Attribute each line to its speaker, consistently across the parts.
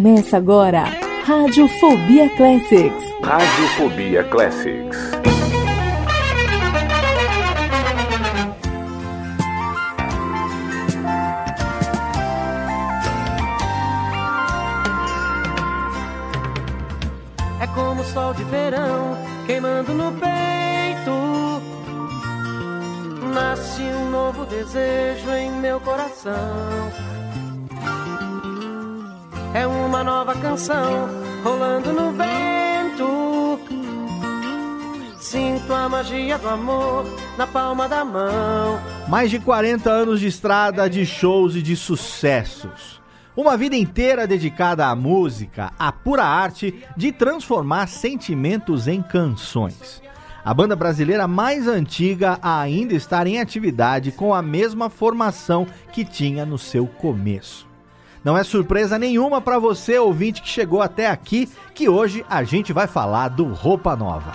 Speaker 1: Começa agora, Radiofobia Classics.
Speaker 2: Radiofobia Classics.
Speaker 3: É como o sol de verão queimando no peito. Nasce um novo desejo em meu coração. É uma nova canção rolando no vento. Sinto a magia do amor na palma da mão.
Speaker 4: Mais de 40 anos de estrada, de shows e de sucessos. Uma vida inteira dedicada à música, à pura arte de transformar sentimentos em canções. A banda brasileira mais antiga a ainda estar em atividade com a mesma formação que tinha no seu começo. Não é surpresa nenhuma para você, ouvinte que chegou até aqui, que hoje a gente vai falar do Roupa Nova.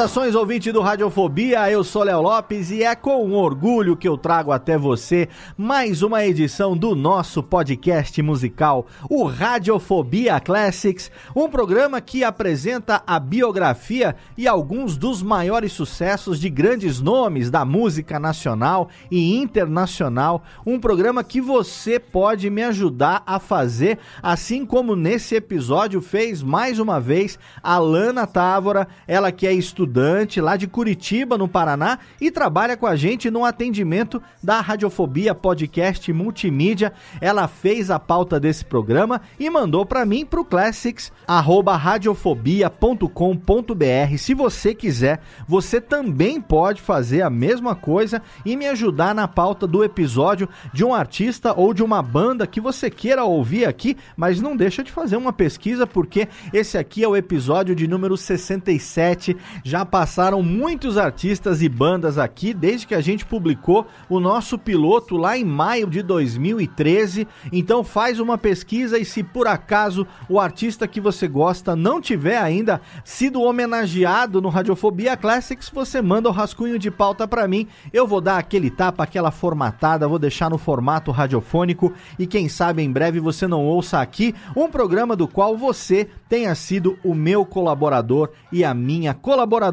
Speaker 4: Saudações, ouvinte do Radiofobia, eu sou Léo Lopes e é com orgulho que eu trago até você mais uma edição do nosso podcast musical, o Radiofobia Classics, um programa que apresenta a biografia e alguns dos maiores sucessos de grandes nomes da música nacional e internacional, um programa que você pode me ajudar a fazer, assim como nesse episódio fez mais uma vez a Lana Távora, ela que é estudante estudante lá de Curitiba, no Paraná, e trabalha com a gente no atendimento da Radiofobia Podcast Multimídia. Ela fez a pauta desse programa e mandou para mim pro classics@radiofobia.com.br. Se você quiser, você também pode fazer a mesma coisa e me ajudar na pauta do episódio de um artista ou de uma banda que você queira ouvir aqui, mas não deixa de fazer uma pesquisa porque esse aqui é o episódio de número 67. Já já passaram muitos artistas e bandas aqui desde que a gente publicou o nosso piloto lá em maio de 2013. Então faz uma pesquisa e se por acaso o artista que você gosta não tiver ainda sido homenageado no Radiofobia Classics, você manda o rascunho de pauta para mim. Eu vou dar aquele tapa, aquela formatada, vou deixar no formato radiofônico e quem sabe em breve você não ouça aqui um programa do qual você tenha sido o meu colaborador e a minha colaboradora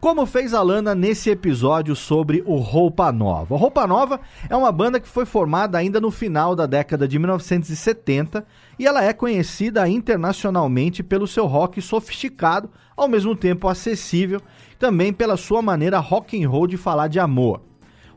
Speaker 4: como fez a Lana nesse episódio sobre o Roupa Nova. O Roupa Nova é uma banda que foi formada ainda no final da década de 1970 e ela é conhecida internacionalmente pelo seu rock sofisticado, ao mesmo tempo acessível, também pela sua maneira rock and roll de falar de amor.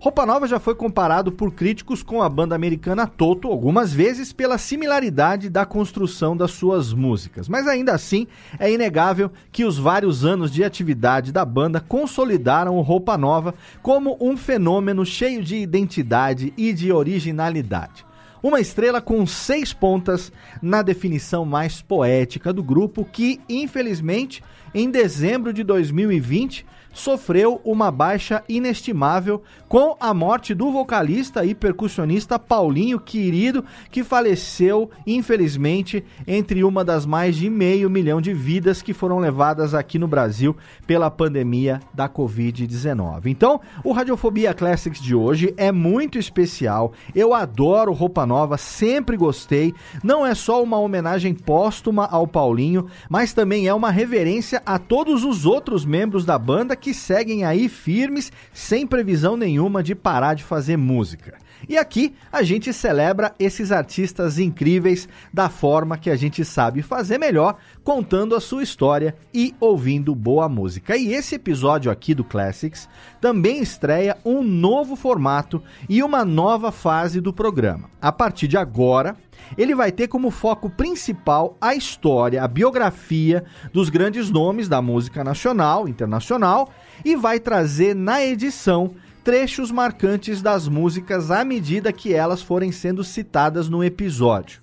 Speaker 4: Roupa Nova já foi comparado por críticos com a banda americana Toto algumas vezes pela similaridade da construção das suas músicas, mas ainda assim é inegável que os vários anos de atividade da banda consolidaram o Roupa Nova como um fenômeno cheio de identidade e de originalidade. Uma estrela com seis pontas na definição mais poética do grupo, que, infelizmente, em dezembro de 2020, sofreu uma baixa inestimável com a morte do vocalista e percussionista Paulinho Querido, que faleceu, infelizmente, entre uma das mais de meio milhão de vidas que foram levadas aqui no Brasil pela pandemia da Covid-19. Então, o Radiofobia Classics de hoje é muito especial. Eu adoro Roupa Nova, sempre gostei. Não é só uma homenagem póstuma ao Paulinho, mas também é uma reverência a todos os outros membros da banda que seguem aí firmes, sem previsão nenhuma de parar de fazer música. E aqui a gente celebra esses artistas incríveis da forma que a gente sabe fazer melhor, contando a sua história e ouvindo boa música. E esse episódio aqui do Classics também estreia um novo formato e uma nova fase do programa. A partir de agora, ele vai ter como foco principal a história, a biografia dos grandes nomes da música nacional, internacional e vai trazer na edição trechos marcantes das músicas à medida que elas forem sendo citadas no episódio.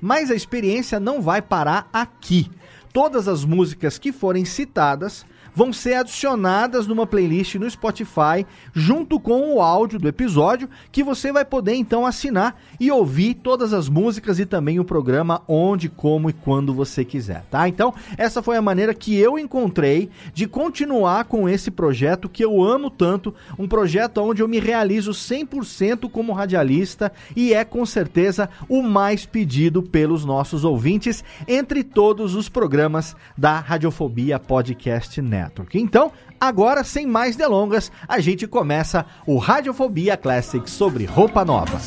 Speaker 4: Mas a experiência não vai parar aqui. Todas as músicas que forem citadas vão ser adicionadas numa playlist no Spotify, junto com o áudio do episódio, que você vai poder então assinar e ouvir todas as músicas e também o programa onde, como e quando você quiser, tá? Então, essa foi a maneira que eu encontrei de continuar com esse projeto que eu amo tanto, um projeto onde eu me realizo 100% como radialista e é com certeza o mais pedido pelos nossos ouvintes entre todos os programas da Radiofobia Podcast Network. Network. Então, agora, sem mais delongas, a gente começa o Radiofobia Classic sobre roupa nova.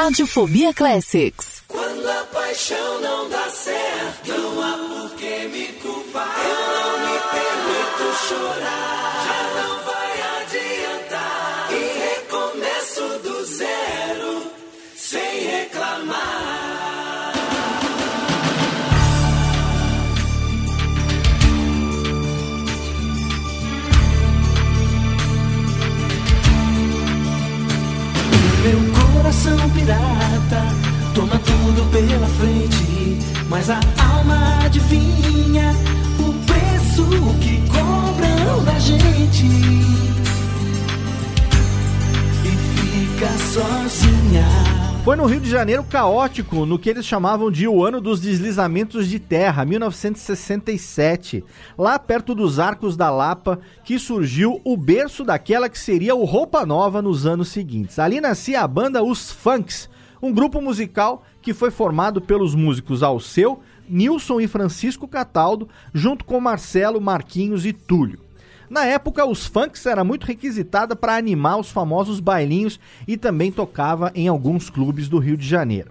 Speaker 1: Radiofobia Classics.
Speaker 5: Quando a paixão não dá certo, não há por que me culpar. Eu não me permito chorar. Toma tudo pela frente, mas a alma adivinha o preço que cobram da gente e fica sozinha.
Speaker 4: Foi no Rio de Janeiro caótico, no que eles chamavam de o ano dos deslizamentos de terra, 1967. Lá perto dos Arcos da Lapa, que surgiu o berço daquela que seria o Roupa Nova nos anos seguintes. Ali nascia a banda Os Funks, um grupo musical que foi formado pelos músicos Alceu, Nilson e Francisco Cataldo, junto com Marcelo, Marquinhos e Túlio. Na época, os funks era muito requisitada para animar os famosos bailinhos e também tocava em alguns clubes do Rio de Janeiro.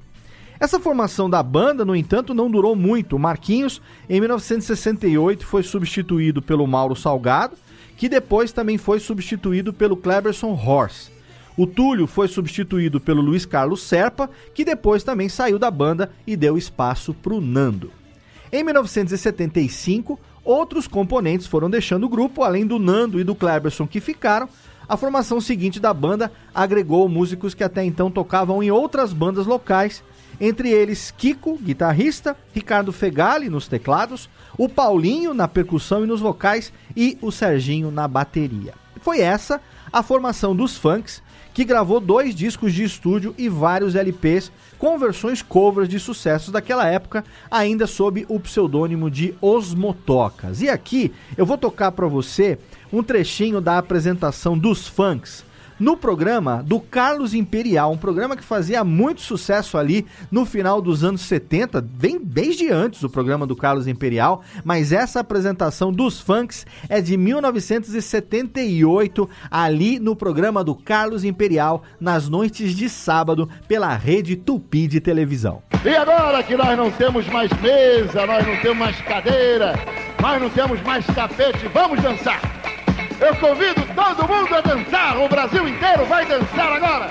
Speaker 4: Essa formação da banda, no entanto, não durou muito. Marquinhos, em 1968, foi substituído pelo Mauro Salgado, que depois também foi substituído pelo Cleberson Horse. O Túlio foi substituído pelo Luiz Carlos Serpa, que depois também saiu da banda e deu espaço para o Nando. Em 1975, outros componentes foram deixando o grupo, além do Nando e do Cleberson que ficaram. A formação seguinte da banda agregou músicos que até então tocavam em outras bandas locais, entre eles Kiko, guitarrista, Ricardo Fegali nos teclados, o Paulinho na percussão e nos vocais e o Serginho na bateria. Foi essa a formação dos Funks, que gravou dois discos de estúdio e vários LPs com versões covers de sucessos daquela época, ainda sob o pseudônimo de Os Motocas. E aqui eu vou tocar para você um trechinho da apresentação dos Funks no programa do Carlos Imperial, um programa que fazia muito sucesso ali no final dos anos 70, vem desde antes o programa do Carlos Imperial, mas essa apresentação dos funks é de 1978, ali no programa do Carlos Imperial, nas noites de sábado, pela rede Tupi de televisão.
Speaker 6: E agora que nós não temos mais mesa, nós não temos mais cadeira, nós não temos mais tapete, vamos dançar! Eu convido todo mundo a dançar. O Brasil inteiro vai dançar agora.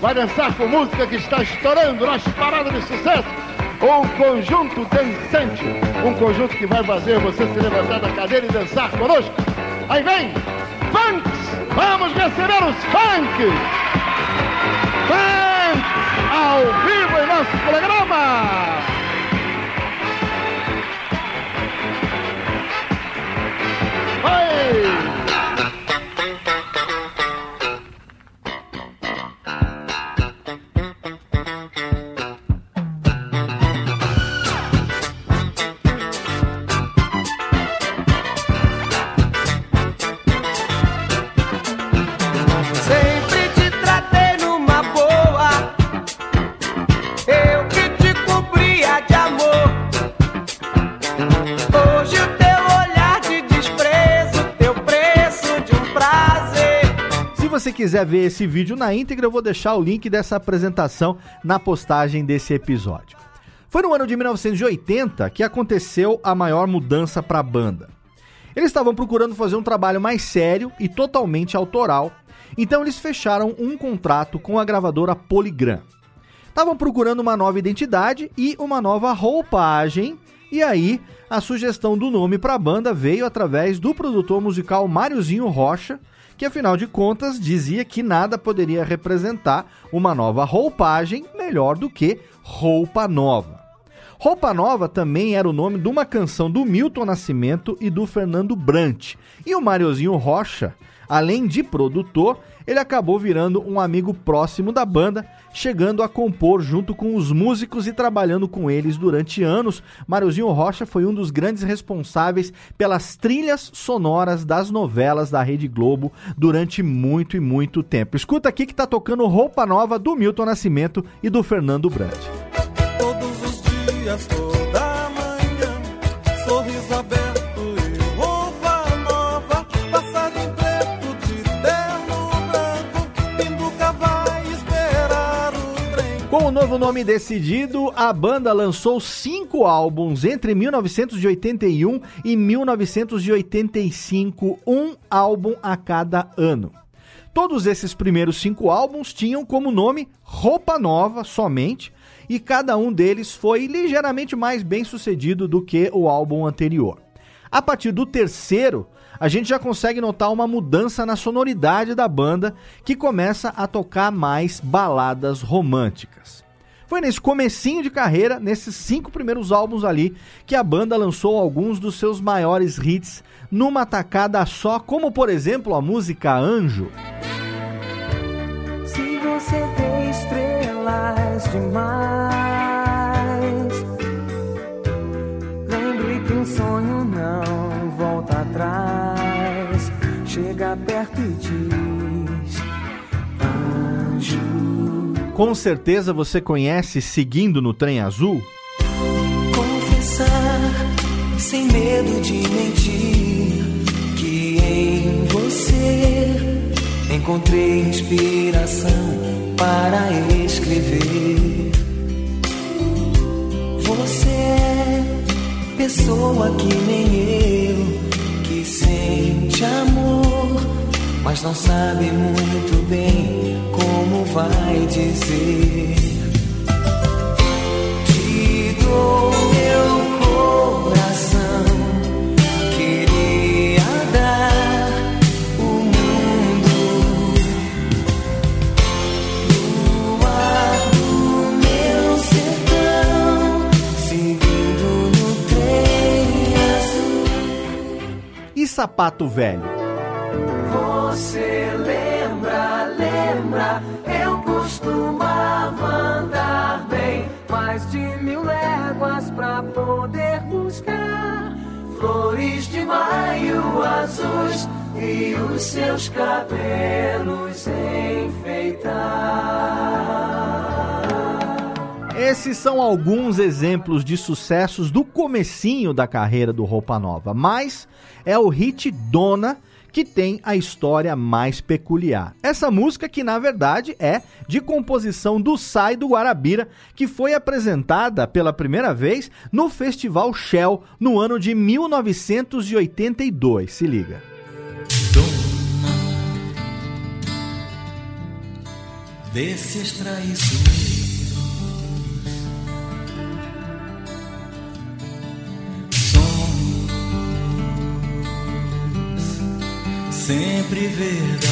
Speaker 6: Vai dançar com música que está estourando nas paradas de sucesso. O conjunto dançante. Um conjunto que vai fazer você se levantar da cadeira e dançar conosco. Aí vem, funks. Vamos receber os funks. Funks ao vivo em nosso programa. Oi!
Speaker 4: Quiser ver esse vídeo na íntegra, eu vou deixar o link dessa apresentação na postagem desse episódio. Foi no ano de 1980 que aconteceu a maior mudança para a banda. Eles estavam procurando fazer um trabalho mais sério e totalmente autoral, então eles fecharam um contrato com a gravadora Polygram. Estavam procurando uma nova identidade e uma nova roupagem, e aí a sugestão do nome para a banda veio através do produtor musical Máriozinho Rocha, que afinal de contas dizia que nada poderia representar uma nova roupagem melhor do que roupa nova. Roupa Nova também era o nome de uma canção do Milton Nascimento e do Fernando Brant. E o Mariozinho Rocha, além de produtor, ele acabou virando um amigo próximo da banda, chegando a compor junto com os músicos e trabalhando com eles durante anos. Mariozinho Rocha foi um dos grandes responsáveis pelas trilhas sonoras das novelas da Rede Globo durante muito e muito tempo. Escuta aqui que tá tocando Roupa Nova do Milton Nascimento e do Fernando Brant.
Speaker 7: Dias, toda manhã, sorriso aberto e roupa nova, passarinho preto de terno branco, pinduca vai esperar o trem.
Speaker 4: Com o novo nome decidido, a banda lançou cinco álbuns entre 1981 e 1985, um álbum a cada ano. Todos esses primeiros cinco álbuns tinham como nome Roupa Nova somente, e cada um deles foi ligeiramente mais bem sucedido do que o álbum anterior. A partir do terceiro, a gente já consegue notar uma mudança na sonoridade da banda, que começa a tocar mais baladas românticas. Foi nesse comecinho de carreira, nesses cinco primeiros álbuns ali, que a banda lançou alguns dos seus maiores hits numa tacada só, como por exemplo a música Anjo.
Speaker 3: Se você vê estrelas demais, lembre que um sonho não volta atrás. Chega perto e diz: Anjo.
Speaker 4: Com certeza você conhece Seguindo no Trem Azul?
Speaker 5: confessar, sem medo de mentir, que em você encontrei inspiração para escrever. Você é pessoa que nem eu, que sente amor, mas não sabe muito bem como vai dizer.
Speaker 4: Sapato Velho?
Speaker 3: Você lembra, lembra, eu costumava andar bem mais de mil léguas pra poder buscar flores de maio azuis e os seus cabelos enfeitar.
Speaker 4: Esses são alguns exemplos de sucessos do comecinho da carreira do Roupa Nova, mas é o hit Dona que tem a história mais peculiar. Essa música que na verdade é de composição do Sai do Guarabira, que foi apresentada pela primeira vez no Festival Shell no ano de 1982. Se liga.
Speaker 7: desses traiçoeiros. Sempre verdadeiros.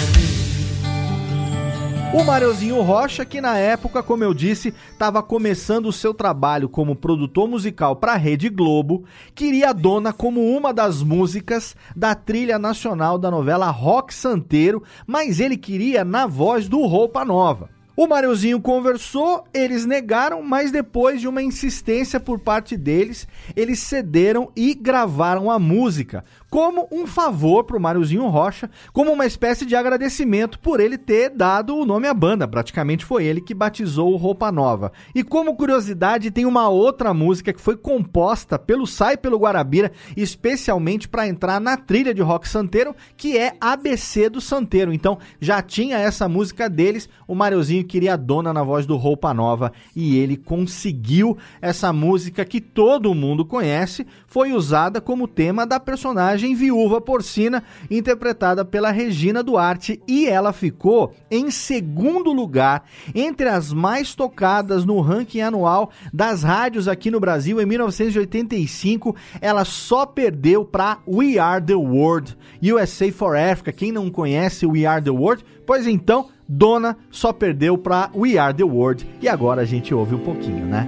Speaker 4: O Mariozinho Rocha, que na época, como eu disse, estava começando o seu trabalho como produtor musical para a Rede Globo, queria a dona como uma das músicas da trilha nacional da novela Rock Santeiro, mas ele queria na voz do Roupa Nova. O Mariozinho conversou, eles negaram, mas depois de uma insistência por parte deles, eles cederam e gravaram a música como um favor pro Mariozinho Rocha, como uma espécie de agradecimento por ele ter dado o nome à banda. Praticamente foi ele que batizou o Roupa Nova. E como curiosidade, tem uma outra música que foi composta pelo Sai pelo Guarabira, especialmente para entrar na trilha de rock santeiro, que é ABC do Santeiro. Então já tinha essa música deles, o Mariozinho queria a dona na voz do Roupa Nova e ele conseguiu essa música que todo mundo conhece, foi usada como tema da personagem Viúva Porcina, interpretada pela Regina Duarte, e ela ficou em segundo lugar entre as mais tocadas no ranking anual das rádios aqui no Brasil em 1985. Ela só perdeu para We Are the World, USA for Africa. Quem não conhece We Are the World, pois então Dona só perdeu para We Are the World e agora a gente ouve um pouquinho, né?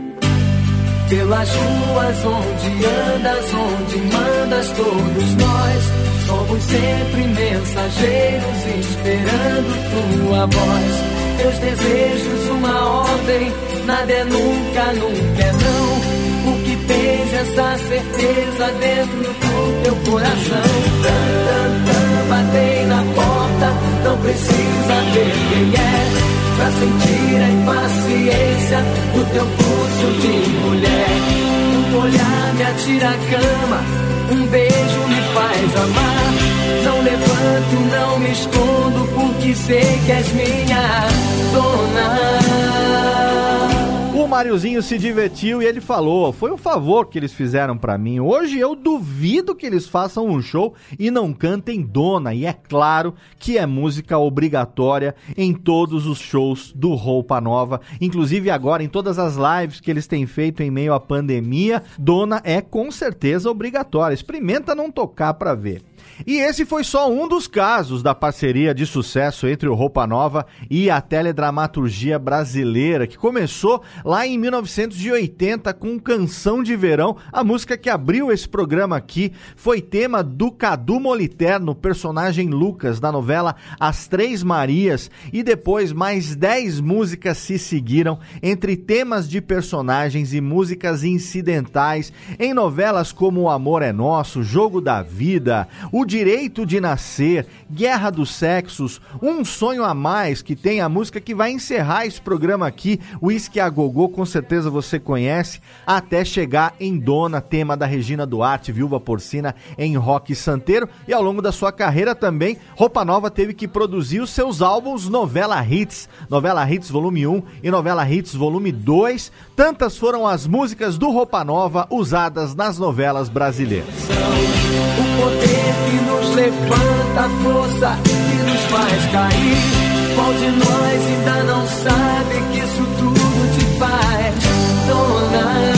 Speaker 5: Pelas ruas onde andas, onde mandas, todos nós somos sempre mensageiros esperando tua voz. Teus desejos, uma ordem, nada é nunca, nunca é não. O que tens essa certeza dentro do teu coração. Batei na porta, não precisa ver quem é pra sentir a impaciência do teu pulso de mulher. Um olhar me atira a cama, um beijo me faz amar. Não levanto, não me escondo, porque sei que és minha dona.
Speaker 4: O Mariozinho se divertiu e ele falou: foi um favor que eles fizeram pra mim. Hoje eu duvido que eles façam um show e não cantem Dona. E é claro que é música obrigatória em todos os shows do Roupa Nova. Inclusive agora em todas as lives que eles têm feito em meio à pandemia, Dona é com certeza obrigatória. Experimenta não tocar pra ver. E esse foi só um dos casos da parceria de sucesso entre o Roupa Nova e a teledramaturgia brasileira, que começou lá em 1980 com Canção de Verão. A música que abriu esse programa aqui foi tema do Cadu Moliterno, personagem Lucas, da novela As Três Marias, e depois mais dez músicas se seguiram entre temas de personagens e músicas incidentais em novelas como O Amor é Nosso, Jogo da Vida, O Direito de Nascer, Guerra dos Sexos, Um Sonho a Mais, que tem a música que vai encerrar esse programa aqui, Whisky a Gogô, com certeza você conhece, até chegar em Dona, tema da Regina Duarte, Viúva Porcina, em rock santeiro, e ao longo da sua carreira também, Roupa Nova teve que produzir os seus álbuns Novela Hits, Novela Hits Volume 1 e Novela Hits Volume 2, tantas foram as músicas do Roupa Nova usadas nas novelas brasileiras.
Speaker 5: Que nos levanta, a força que nos faz cair. Qual de nós ainda não sabe que isso tudo te faz dona?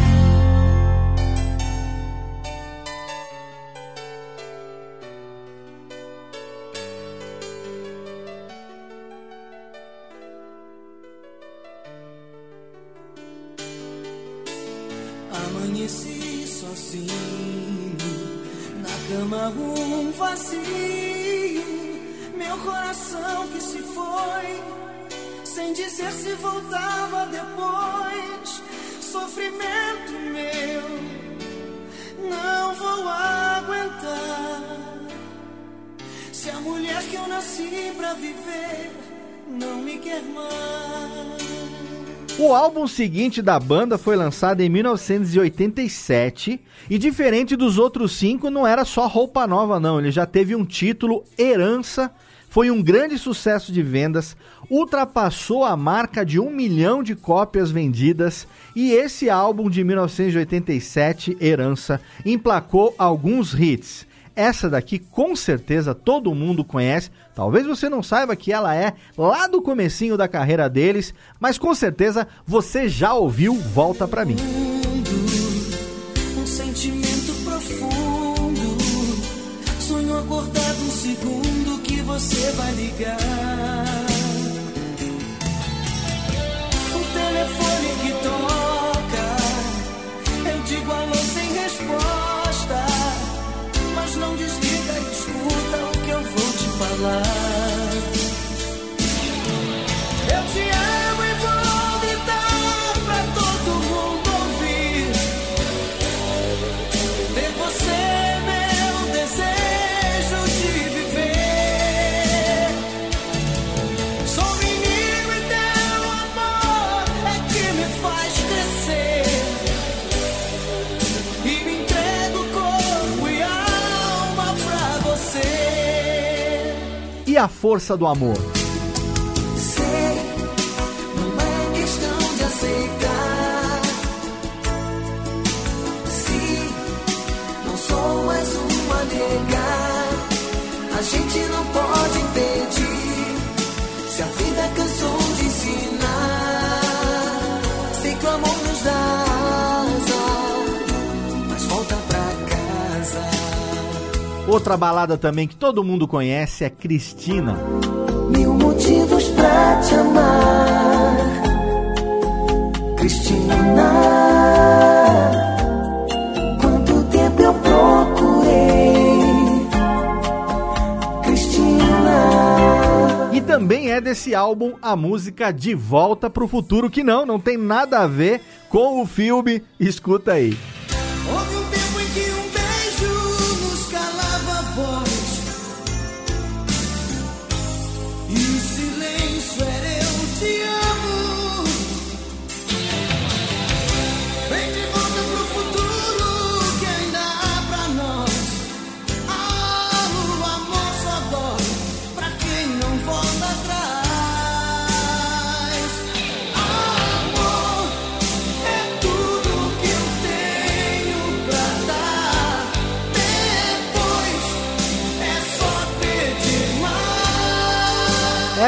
Speaker 7: Mulher que eu nasci pra viver não me quer mais.
Speaker 4: O álbum seguinte da banda foi lançado em 1987 e, diferente dos outros cinco, não era só roupa nova, não. Ele já teve um título, Herança, foi um grande sucesso de vendas, ultrapassou a marca de um milhão de cópias vendidas e esse álbum de 1987, Herança, emplacou alguns hits. Essa daqui com certeza todo mundo conhece. Talvez você não saiba que ela é lá do comecinho da carreira deles, mas com certeza você já ouviu Volta Pra Mim.
Speaker 7: Um sentimento profundo. Sonho um segundo que você vai ligar. Vou
Speaker 4: a força do amor?
Speaker 7: Sei, não é questão de aceitar. Se não sou mais uma negar, a gente não
Speaker 4: Outra balada também que todo mundo conhece é Cristina.
Speaker 7: Mil motivos pra te amar, Cristina. Quanto tempo eu procurei, Cristina.
Speaker 4: E também é desse álbum a música De Volta pro Futuro, que não, não tem nada a ver com o filme. Escuta aí.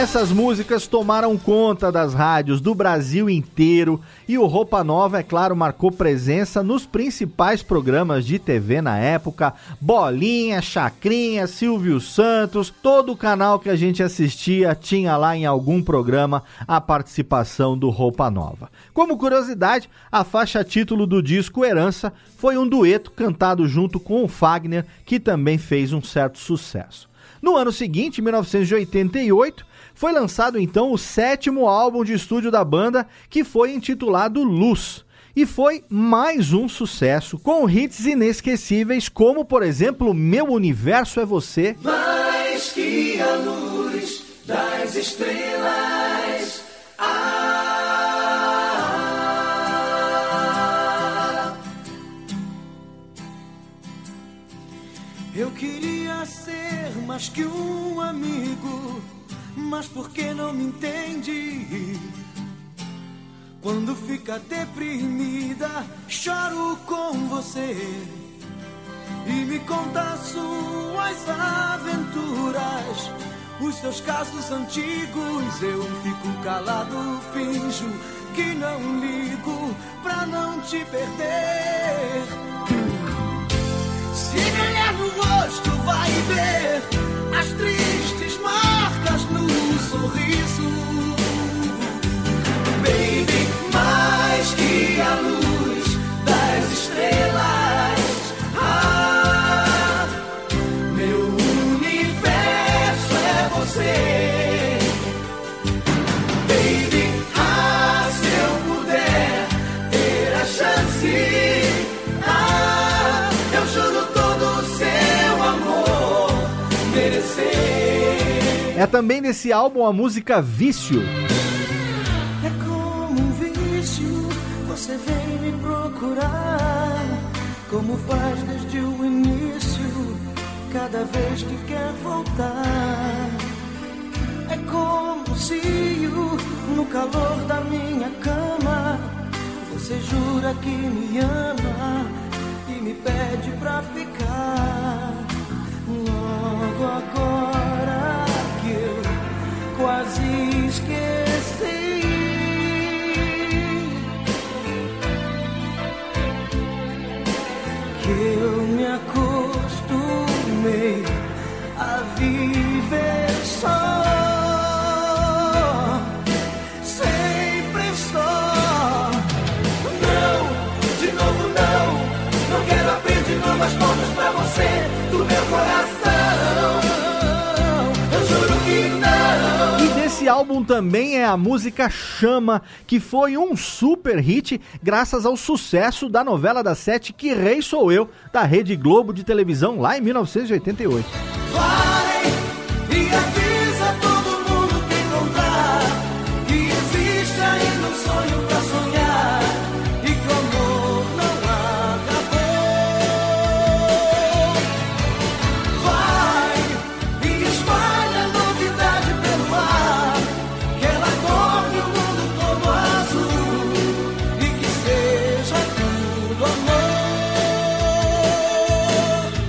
Speaker 4: Essas músicas tomaram conta das rádios do Brasil inteiro e o Roupa Nova, é claro, marcou presença nos principais programas de TV na época: Bolinha, Chacrinha, Silvio Santos, todo o canal que a gente assistia tinha lá em algum programa a participação do Roupa Nova. Como curiosidade, a faixa título do disco Herança foi um dueto cantado junto com o Fagner, que também fez um certo sucesso. No ano seguinte, 1988, foi lançado então o sétimo álbum de estúdio da banda, que foi intitulado Luz. E foi mais um sucesso, com hits inesquecíveis, como por exemplo Meu Universo é Você,
Speaker 5: Mais que a luz das estrelas. Ah,
Speaker 7: Eu queria ser mais que um amigo, mas por que não me entende? Quando fica deprimida, choro com você e me conta suas aventuras, os seus casos antigos. Eu fico calado, finjo que não ligo pra não te perder. Se olhar no rosto, vai ver as tristes sorriso.
Speaker 5: baby, mais que a luz
Speaker 4: também nesse álbum a música Vício.
Speaker 7: É como um vício, você vem me procurar. Como faz desde o início, cada vez que quer voltar. É como um cio, no calor da minha cama. Você jura que me ama e me pede pra ficar logo agora quase esqueci. que eu me acostumei a viver só. Sempre só. Não, de novo não. Não quero abrir de novo as portas pra você do meu coração.
Speaker 4: Desse álbum também é a música Chama, que foi um super hit graças ao sucesso da novela das sete Que Rei Sou Eu, da Rede Globo de televisão lá em 1988.
Speaker 7: Vai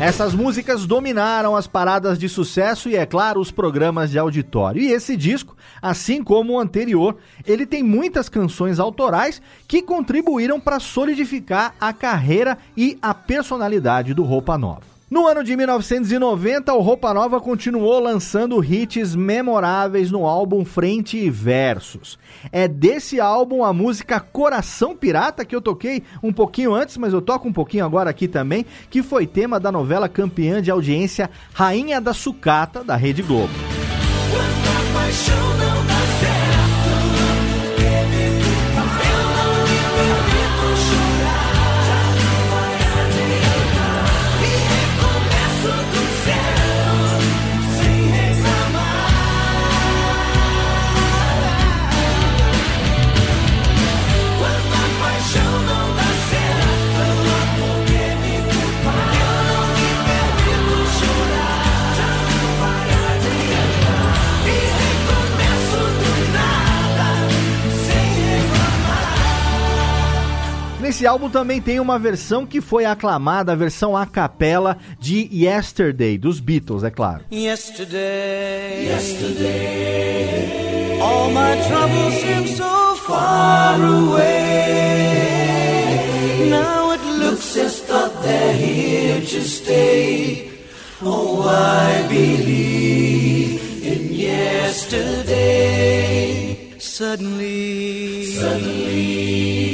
Speaker 4: Essas músicas dominaram as paradas de sucesso e, é claro, os programas de auditório. E esse disco, assim como o anterior, ele tem muitas canções autorais que contribuíram para solidificar a carreira e a personalidade do Roupa Nova. No ano de 1990, o Roupa Nova continuou lançando hits memoráveis no álbum Frente e Versos. É desse álbum a música Coração Pirata, que eu toquei um pouquinho antes, mas eu toco um pouquinho agora aqui também, que foi tema da novela campeã de audiência Rainha da Sucata, da Rede Globo.
Speaker 7: Quanta paixão não dá
Speaker 4: Nesse álbum também tem uma versão que foi aclamada, a versão a capela de Yesterday, dos Beatles, é claro.
Speaker 7: Yesterday, yesterday, all my troubles seem so far away. Now it looks as though they're here to stay. Oh, I believe in yesterday. Suddenly, suddenly,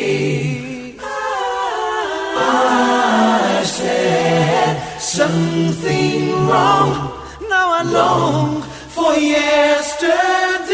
Speaker 7: Something wrong. Now I long for yesterday.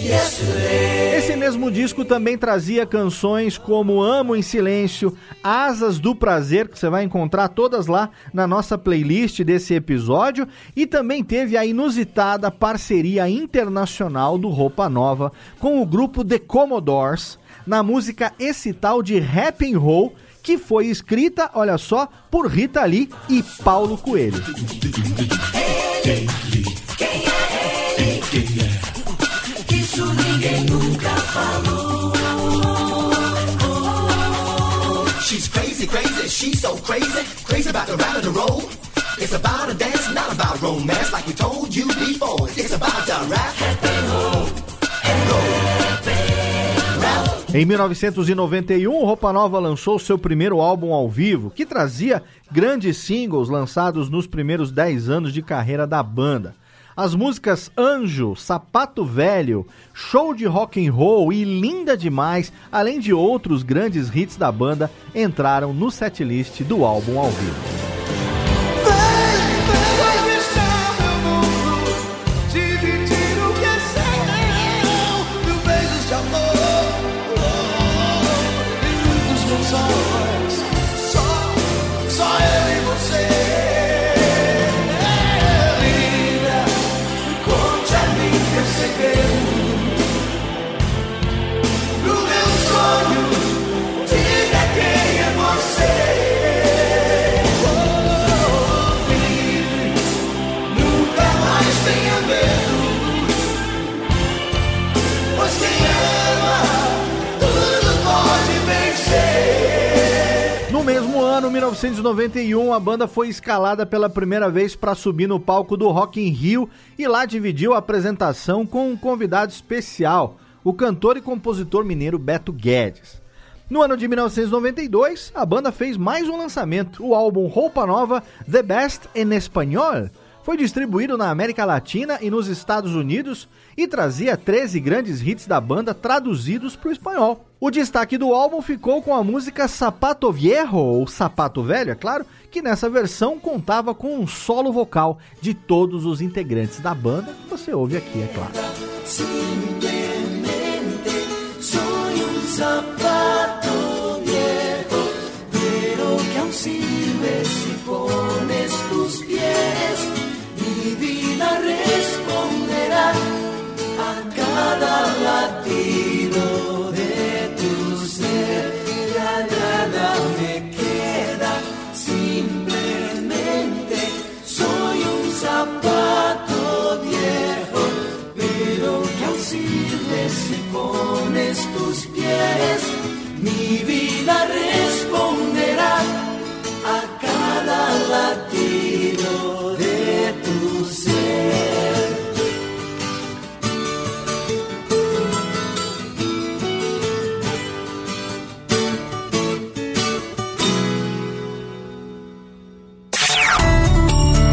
Speaker 7: Yesterday.
Speaker 4: Esse mesmo disco também trazia canções como Amo em Silêncio, Asas do Prazer, que você vai encontrar todas lá na nossa playlist desse episódio, e também teve a inusitada parceria internacional do Roupa Nova com o grupo The Commodores na música Esse Tal de Rap and Roll, que foi escrita, olha só, por Rita Lee e Paulo Coelho.
Speaker 7: Isso ninguém nunca falou.
Speaker 8: She's crazy, crazy, she's so crazy, crazy about the rap and the roll. It's about a dance, not about romance, like we told you before. It's about the rap and roll.
Speaker 4: Em 1991, o Roupa Nova lançou seu primeiro álbum ao vivo, que trazia grandes singles lançados nos primeiros 10 anos de carreira da banda. As músicas Anjo, Sapato Velho, Show de Rock and Roll e Linda Demais, além de outros grandes hits da banda, entraram no setlist do álbum ao vivo. 1991, a banda foi escalada pela primeira vez para subir no palco do Rock in Rio e lá dividiu a apresentação com um convidado especial, o cantor e compositor mineiro Beto Guedes. No ano de 1992, a banda fez mais um lançamento, o álbum Roupa Nova The Best em Espanhol. Foi distribuído na América Latina e nos Estados Unidos e trazia 13 grandes hits da banda traduzidos para o espanhol. O destaque do álbum ficou com a música Sapato Viejo, ou Sapato Velho, é claro, que nessa versão contava com um solo vocal de todos os integrantes da banda, que você ouve aqui, é claro.
Speaker 5: Simplemente vida responderá a cada latido de tu ser. Ya nada me queda, simplemente soy un zapato viejo, pero que aún sirve si pones tus pies. Mi vida responderá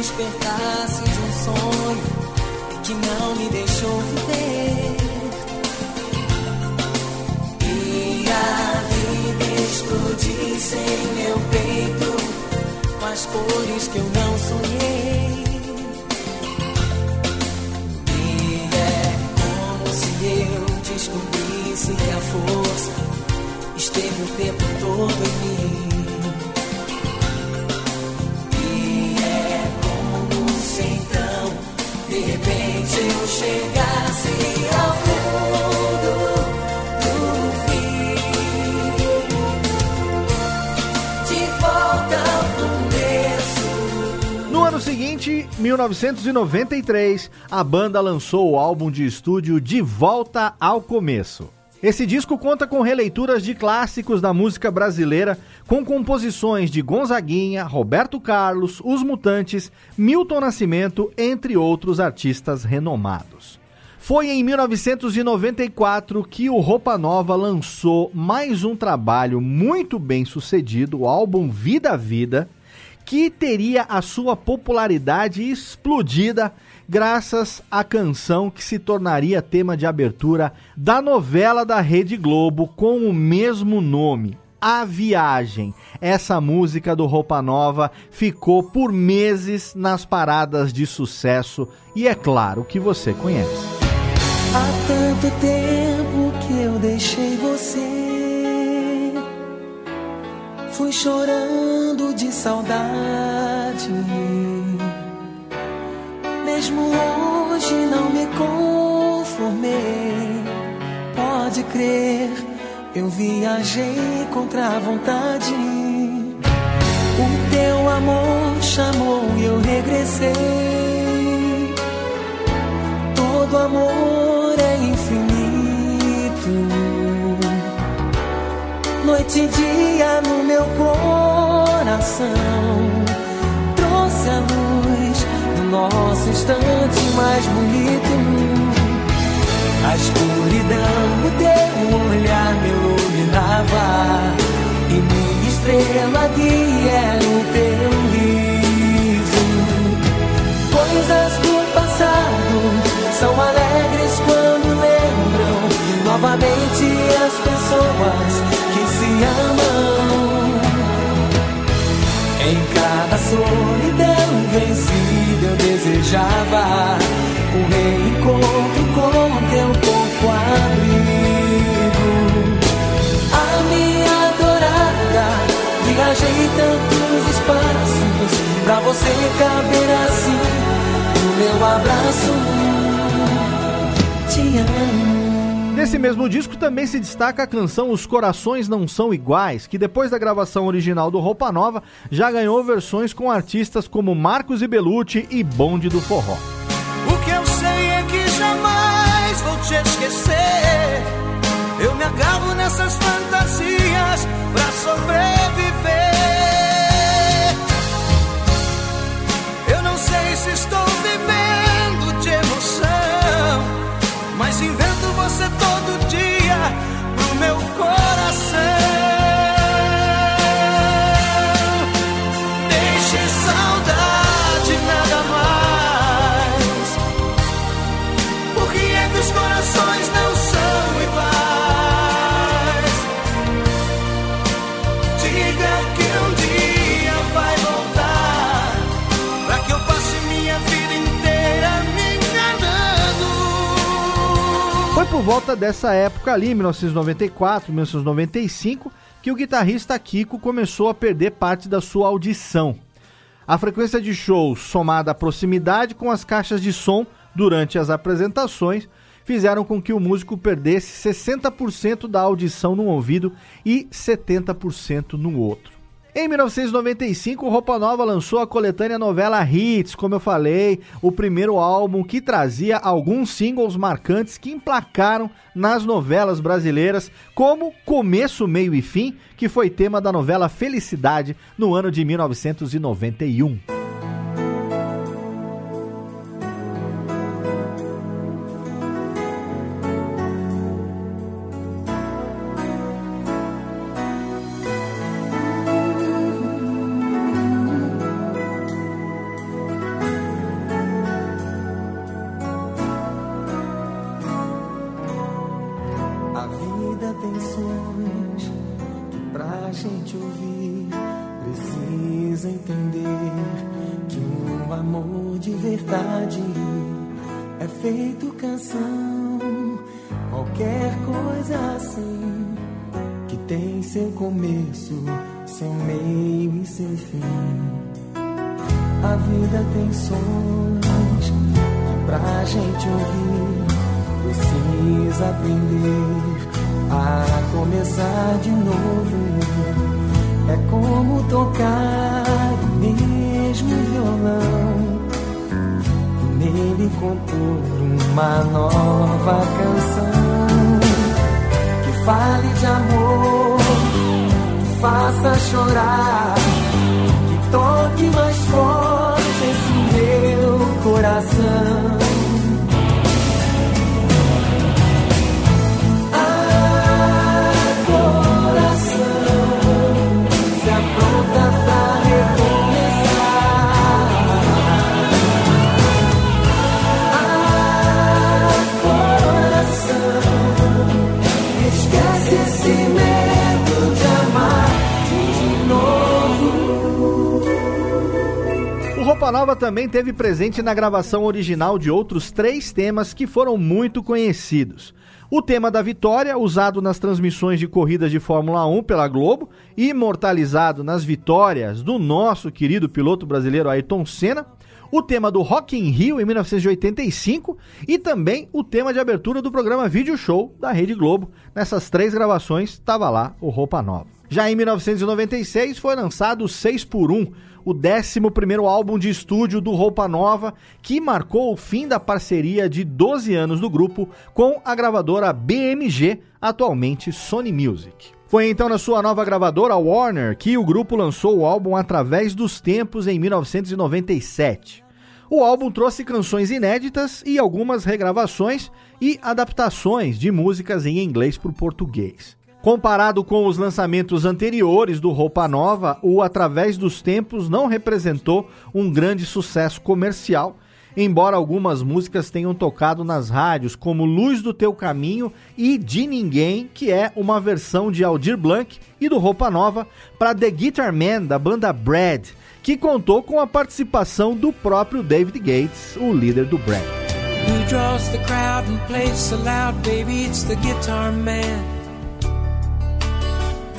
Speaker 5: Despertasse de um sonho que não me deixou viver. E a vida explodisse em meu peito com as cores que eu não sonhei. E é como se eu descobrisse que a força esteve o tempo todo em mim.
Speaker 4: Seguinte, 1993, a banda lançou o álbum de estúdio De Volta ao Começo. Esse disco conta com releituras de clássicos da música brasileira, com composições de Gonzaguinha, Roberto Carlos, Os Mutantes, Milton Nascimento, entre outros artistas renomados. Foi em 1994 que o Roupa Nova lançou mais um trabalho muito bem sucedido, o álbum Vida a Vida, que teria a sua popularidade explodida graças à canção que se tornaria tema de abertura da novela da Rede Globo com o mesmo nome. A Viagem. Essa música do Roupa Nova ficou por meses nas paradas de sucesso e é claro que você conhece.
Speaker 5: Há tanto tempo que eu deixei você. Fui chorando de saudade. Mesmo hoje não me conformei. Pode crer, eu viajei contra a vontade. O teu amor chamou e eu regressei. do amor é infinito. Noite e dia no meu coração trouxe a luz nosso instante mais bonito. A escuridão do teu olhar me iluminava e minha estrela guia era o teu riso. Coisas do passado são alegres quando lembram novamente as pessoas que se amam. Em cada solidão vencida eu desejava um reencontro com teu corpo abrigo. A minha adorada, viajei tantos espaços pra você caber assim no meu abraço. Te amo.
Speaker 4: Nesse mesmo disco também se destaca a canção Os Corações Não São Iguais, que depois da gravação original do Roupa Nova já ganhou versões com artistas como Marcos e Belucci e Bonde do Forró.
Speaker 5: O que eu sei é que jamais vou te esquecer. Eu me agarro nessas fantasias pra sobreviver. Eu não sei se estou vivendo de emoção, mas invento você todo
Speaker 4: por volta dessa época ali, 1994, 1995, que o guitarrista Kiko começou a perder parte da sua audição. A frequência de shows, somada à proximidade com as caixas de som durante as apresentações, fizeram com que o músico perdesse 60% da audição num ouvido e 70% no outro. Em 1995, o Roupa Nova lançou a coletânea novela Hits, como eu falei, o primeiro álbum que trazia alguns singles marcantes que emplacaram nas novelas brasileiras, como Começo, Meio e Fim, que foi tema da novela Felicidade no ano de 1991.
Speaker 5: E nele compor uma nova canção. Que fale de amor, que faça chorar, que toque mais forte esse meu coração
Speaker 4: Nova também teve presente na gravação original de outros três temas que foram muito conhecidos. O tema da vitória, usado nas transmissões de corridas de Fórmula 1 pela Globo, e imortalizado nas vitórias do nosso querido piloto brasileiro Ayrton Senna. O tema do Rock in Rio em 1985 e também o tema de abertura do programa Vídeo Show da Rede Globo. Nessas três gravações estava lá o Roupa Nova. Já em 1996 foi lançado o 6 por 1 o 11 álbum de estúdio do Roupa Nova, que marcou o fim da parceria de 12 anos do grupo com a gravadora BMG, atualmente Sony Music. Foi então na sua nova gravadora, Warner, que o grupo lançou o álbum Através dos Tempos em 1997. O álbum trouxe canções inéditas e algumas regravações e adaptações de músicas em inglês para o português. Comparado com os lançamentos anteriores do Roupa Nova, o Através dos Tempos não representou um grande sucesso comercial, embora algumas músicas tenham tocado nas rádios, como Luz do Teu Caminho e De Ninguém, que é uma versão de Aldir Blanc e do Roupa Nova para The Guitar Man da banda Brad, que contou com a participação do próprio David Gates, o líder do Brad.
Speaker 7: Who draws the crowd and plays so loud, baby? It's the guitar man.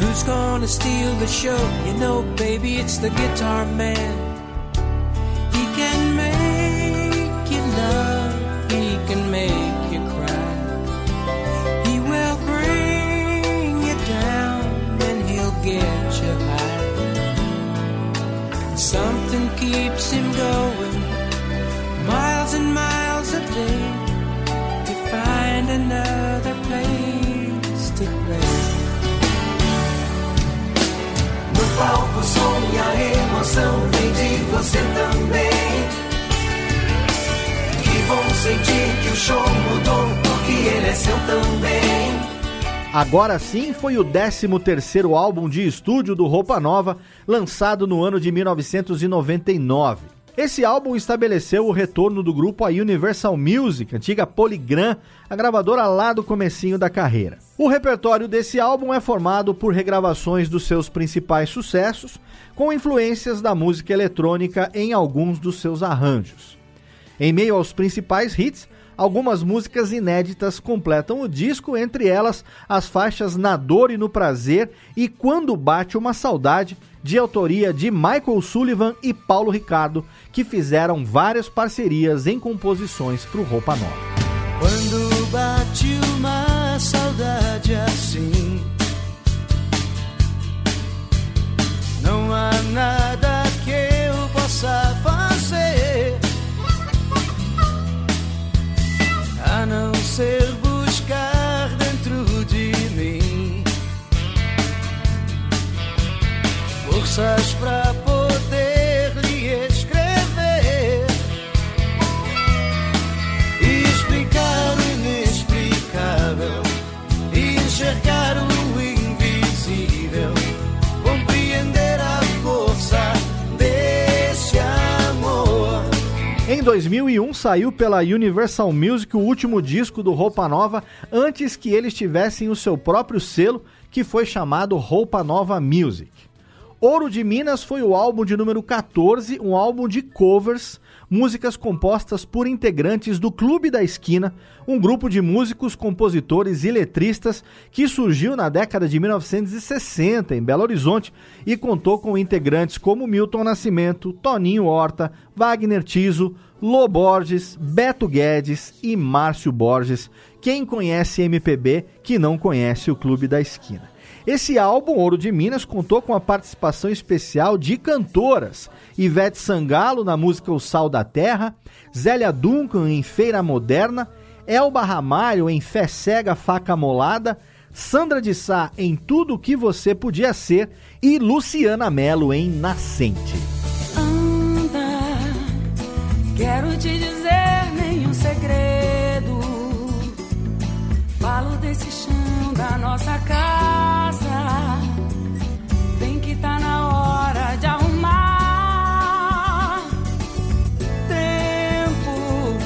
Speaker 7: Who's gonna steal the show? You know, baby, it's the guitar man.
Speaker 8: Palco o a emoção vem de você também. Que bom sentir que o show mudou, porque ele é seu também.
Speaker 4: Agora sim foi o 13º álbum de estúdio do Roupa Nova, lançado no ano de 1999. Esse álbum estabeleceu o retorno do grupo à Universal Music, antiga Polygram, a gravadora lá do comecinho da carreira. O repertório desse álbum é formado por regravações dos seus principais sucessos, com influências da música eletrônica em alguns dos seus arranjos. Em meio aos principais hits, algumas músicas inéditas completam o disco, entre elas as faixas Na Dor e no Prazer e Quando Bate uma Saudade, de autoria de Michael Sullivan e Paulo Ricardo, que fizeram várias parcerias em composições para o Roupa Nova.
Speaker 7: Quando bate uma saudade assim, não há nada ser buscar dentro de mim. Forças para
Speaker 4: Em 2001 saiu pela Universal Music o último disco do Roupa Nova antes que eles tivessem o seu próprio selo, que foi chamado Roupa Nova Music. Ouro de Minas foi o álbum de número 14, um álbum de covers, músicas compostas por integrantes do Clube da Esquina, um grupo de músicos, compositores e letristas que surgiu na década de 1960 em Belo Horizonte e contou com integrantes como Milton Nascimento, Toninho Horta, Wagner Tiso, Lô Borges, Beto Guedes e Márcio Borges. Quem conhece MPB que não conhece o Clube da Esquina. Esse álbum, Ouro de Minas, contou com a participação especial de cantoras Ivete Sangalo na música O Sal da Terra, Zélia Duncan em Feira Moderna, Elba Ramalho em Fé Cega, Faca Molada, Sandra de Sá em Tudo o que Você Podia Ser e Luciana Mello em Nascente.
Speaker 9: Quero te dizer nenhum segredo. Falo desse chão da nossa casa. Vem que tá na hora de arrumar.
Speaker 7: Tempo,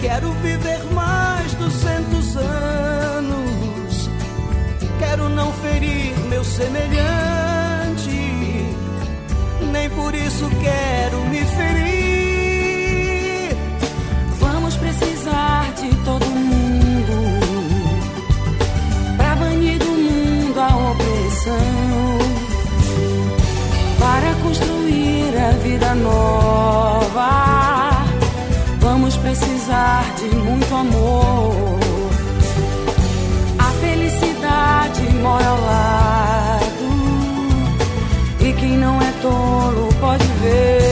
Speaker 7: quero viver mais duzentos anos. Quero não ferir meu semelhante, nem por isso quero me ferir.
Speaker 9: Construir a vida nova, vamos precisar de muito amor. A felicidade mora ao lado, e quem não é tolo pode ver.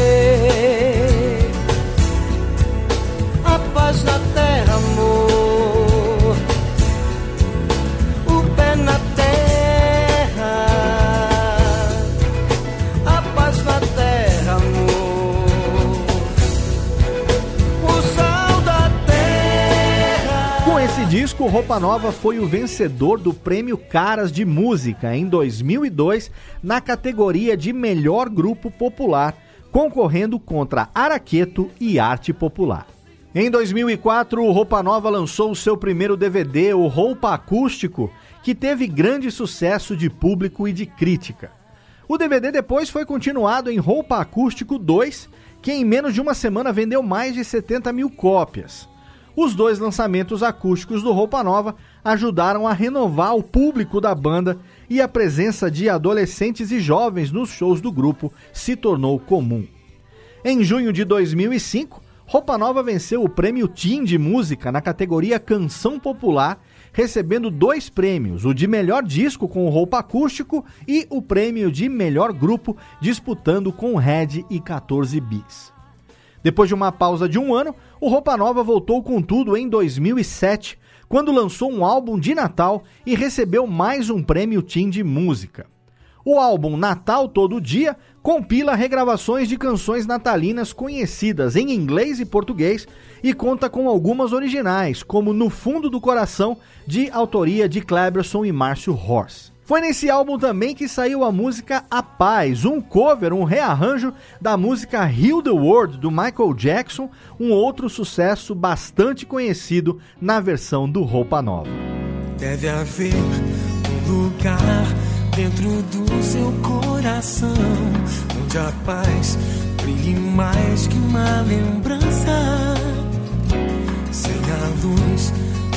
Speaker 4: Esse disco, Roupa Nova foi o vencedor do Prêmio Caras de Música em 2002 na categoria de Melhor Grupo Popular, concorrendo contra Araqueto e Arte Popular. Em 2004, o Roupa Nova lançou o seu primeiro DVD, o Roupa Acústico, que teve grande sucesso de público e de crítica. O DVD depois foi continuado em Roupa Acústico 2, que em menos de uma semana vendeu mais de 70 mil cópias. Os dois lançamentos acústicos do Roupa Nova ajudaram a renovar o público da banda e a presença de adolescentes e jovens nos shows do grupo se tornou comum. Em junho de 2005, Roupa Nova venceu o prêmio Team de Música na categoria Canção Popular, recebendo dois prêmios, o de melhor disco com roupa acústico e o prêmio de melhor grupo, disputando com Red e 14 Bis. Depois de uma pausa de um ano, o Roupa Nova voltou com tudo em 2007, quando lançou um álbum de Natal e recebeu mais um prêmio Team de Música. O álbum Natal Todo Dia compila regravações de canções natalinas conhecidas em inglês e português e conta com algumas originais, como No Fundo do Coração, de autoria de Cleberson e Márcio Horst. Foi nesse álbum também que saiu a música A Paz, um cover, um rearranjo da música Heal the World do Michael Jackson, um outro sucesso bastante conhecido na versão do Roupa Nova.
Speaker 7: Deve haver um lugar dentro do seu coração onde a paz brilhe mais que uma lembrança. Sem a luz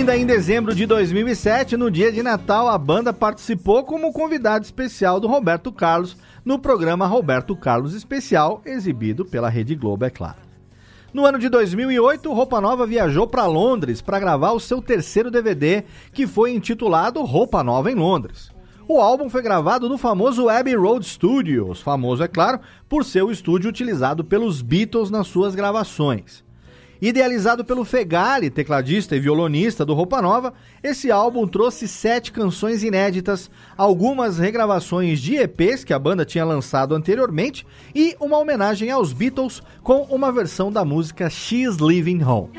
Speaker 4: Ainda em dezembro de 2007, no dia de Natal, a banda participou como convidado especial do Roberto Carlos no programa Roberto Carlos Especial, exibido pela Rede Globo, é claro. No ano de 2008, Roupa Nova viajou para Londres para gravar o seu terceiro DVD, que foi intitulado Roupa Nova em Londres. O álbum foi gravado no famoso Abbey Road Studios, famoso, é claro, por ser o estúdio utilizado pelos Beatles nas suas gravações. Idealizado pelo Fegali, tecladista e violonista do Roupa Nova, esse álbum trouxe sete canções inéditas, algumas regravações de EPs que a banda tinha lançado anteriormente e uma homenagem aos Beatles com uma versão da música She's Living Home.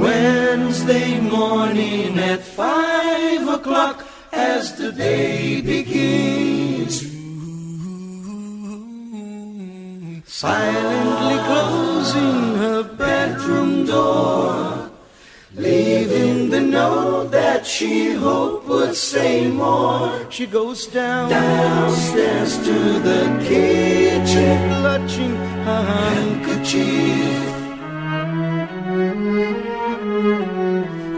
Speaker 7: Wednesday morning at five o'clock as the day begins. Silently closing her bedroom door, leaving the note that she hoped would say more. She goes down downstairs to the kitchen, clutching her handkerchief.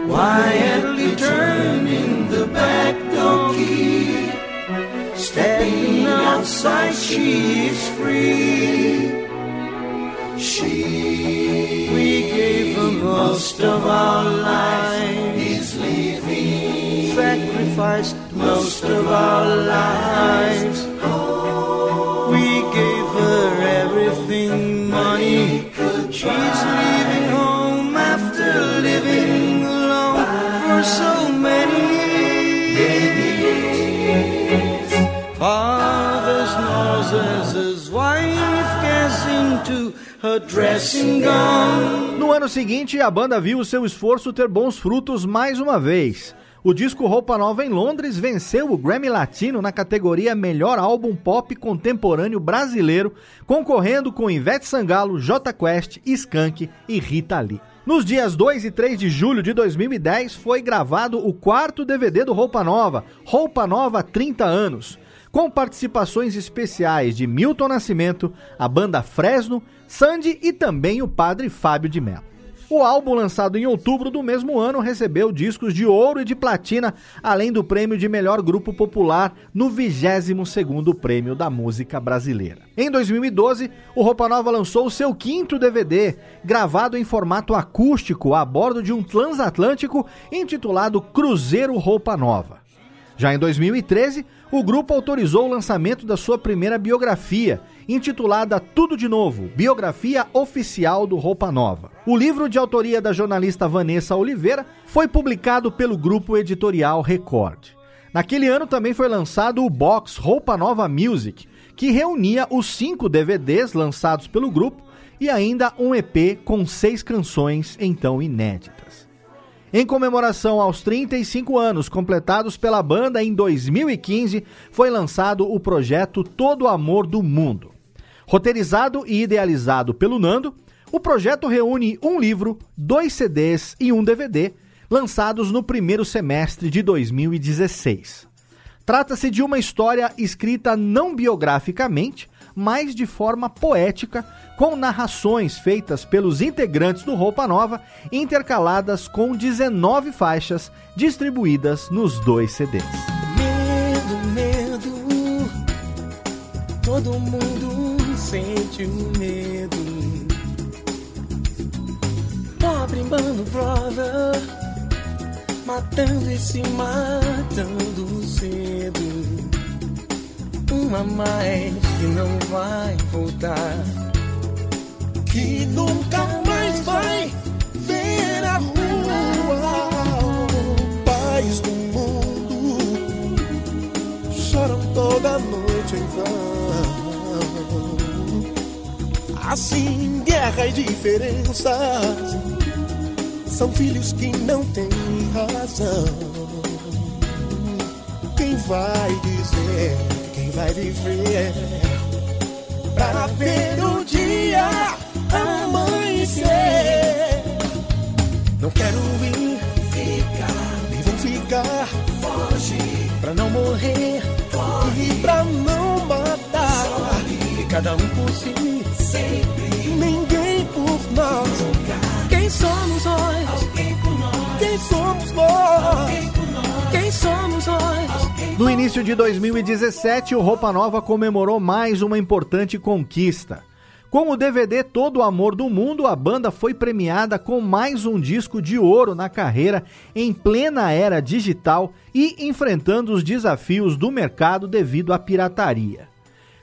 Speaker 7: Quietly turning the back door key. Stepping outside, she is free. She, we gave her most of our lives. Is leaving. Sacrificed most of our lives. We gave her everything, money. She's leaving
Speaker 4: No ano seguinte, a banda viu o seu esforço ter bons frutos mais uma vez. O disco Roupa Nova em Londres venceu o Grammy Latino na categoria Melhor Álbum Pop Contemporâneo Brasileiro, concorrendo com Ivete Sangalo, J Quest, Skank e Rita Lee. Nos dias 2 e 3 de julho de 2010 foi gravado o quarto DVD do Roupa Nova, Roupa Nova 30 anos, com participações especiais de Milton Nascimento, a banda Fresno, Sandy e também o padre Fábio de Mello. O álbum, lançado em outubro do mesmo ano, recebeu discos de ouro e de platina, além do prêmio de melhor grupo popular no 22º Prêmio da Música Brasileira. Em 2012, o Roupa Nova lançou o seu quinto DVD, gravado em formato acústico a bordo de um transatlântico intitulado Cruzeiro Roupa Nova. Já em 2013, o grupo autorizou o lançamento da sua primeira biografia, intitulada Tudo de Novo Biografia Oficial do Roupa Nova. O livro, de autoria da jornalista Vanessa Oliveira, foi publicado pelo grupo editorial Record. Naquele ano também foi lançado o box Roupa Nova Music, que reunia os cinco DVDs lançados pelo grupo e ainda um EP com seis canções então inéditas. Em comemoração aos 35 anos completados pela banda em 2015, foi lançado o projeto Todo Amor do Mundo. Roteirizado e idealizado pelo Nando, o projeto reúne um livro, dois CDs e um DVD, lançados no primeiro semestre de 2016. Trata-se de uma história escrita não biograficamente, mas de forma poética, com narrações feitas pelos integrantes do Roupa Nova, intercaladas com 19 faixas distribuídas nos dois CDs.
Speaker 10: Medo, medo, todo mundo sente o medo. Pobre Mano Brother, matando e se matando cedo. Uma mais que não vai voltar, que nunca mais vai ver a rua. Pais do mundo choram toda noite em vão. Assim, guerra e diferenças são filhos que não têm razão. Quem vai dizer, vai viver pra ver o dia amanhecer? Não quero ir, ficar, nem vou ficar, foge, pra não morrer e pra não matar. E cada um por si, sempre, ninguém por nós. Quem somos nós? Quem somos nós? Quem somos nós?
Speaker 4: No início de 2017, o Roupa Nova comemorou mais uma importante conquista. Com o DVD Todo o Amor do Mundo, a banda foi premiada com mais um disco de ouro na carreira em plena era digital e enfrentando os desafios do mercado devido à pirataria.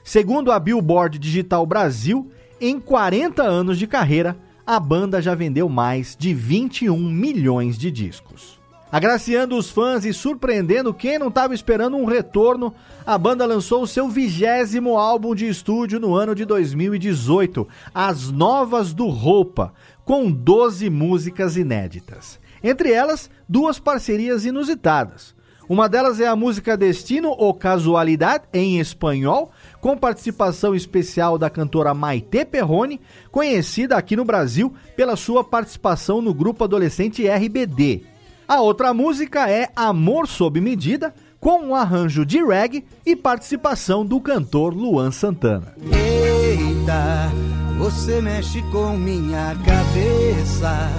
Speaker 4: Segundo a Billboard Digital Brasil, em 40 anos de carreira, a banda já vendeu mais de 21 milhões de discos. Agraciando os fãs e surpreendendo quem não estava esperando um retorno, a banda lançou o seu vigésimo álbum de estúdio no ano de 2018, As Novas do Roupa, com 12 músicas inéditas. Entre elas, duas parcerias inusitadas. Uma delas é a música Destino ou Casualidade, em espanhol, com participação especial da cantora Maite Perrone, conhecida aqui no Brasil pela sua participação no grupo adolescente RBD. A outra música é Amor Sob Medida, com um arranjo de reggae e participação do cantor Luan Santana.
Speaker 7: Eita, você mexe com minha cabeça,